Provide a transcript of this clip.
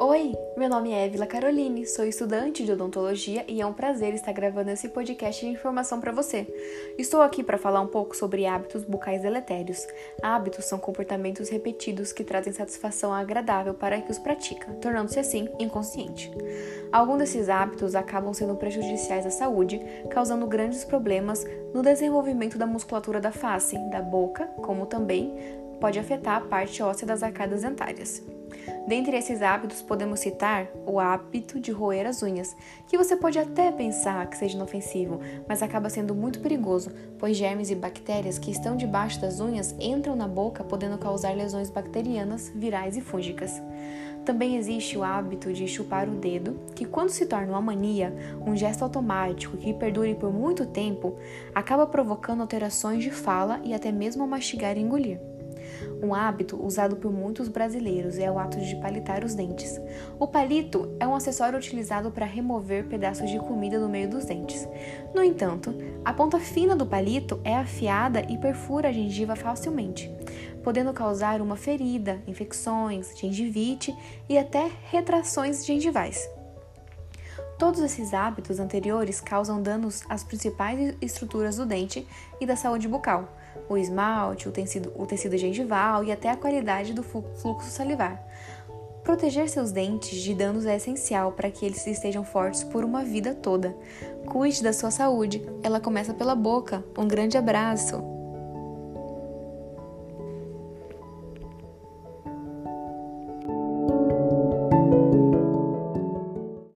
Oi, meu nome é Evila Caroline, sou estudante de odontologia e é um prazer estar gravando esse podcast de informação para você. Estou aqui para falar um pouco sobre hábitos bucais deletérios. Hábitos são comportamentos repetidos que trazem satisfação agradável para quem os pratica, tornando-se assim inconsciente. Alguns desses hábitos acabam sendo prejudiciais à saúde, causando grandes problemas no desenvolvimento da musculatura da face, da boca, como também pode afetar a parte óssea das arcadas dentárias. Dentre esses hábitos, podemos citar o hábito de roer as unhas, que você pode até pensar que seja inofensivo, mas acaba sendo muito perigoso, pois germes e bactérias que estão debaixo das unhas entram na boca, podendo causar lesões bacterianas, virais e fúngicas. Também existe o hábito de chupar o dedo, que, quando se torna uma mania, um gesto automático que perdure por muito tempo, acaba provocando alterações de fala e até mesmo mastigar e engolir. Um hábito usado por muitos brasileiros é o ato de palitar os dentes. O palito é um acessório utilizado para remover pedaços de comida do meio dos dentes. No entanto, a ponta fina do palito é afiada e perfura a gengiva facilmente, podendo causar uma ferida, infecções, gengivite e até retrações gengivais. Todos esses hábitos anteriores causam danos às principais estruturas do dente e da saúde bucal, o esmalte, o tecido, o tecido gengival e até a qualidade do fluxo salivar. Proteger seus dentes de danos é essencial para que eles estejam fortes por uma vida toda. Cuide da sua saúde, ela começa pela boca. Um grande abraço!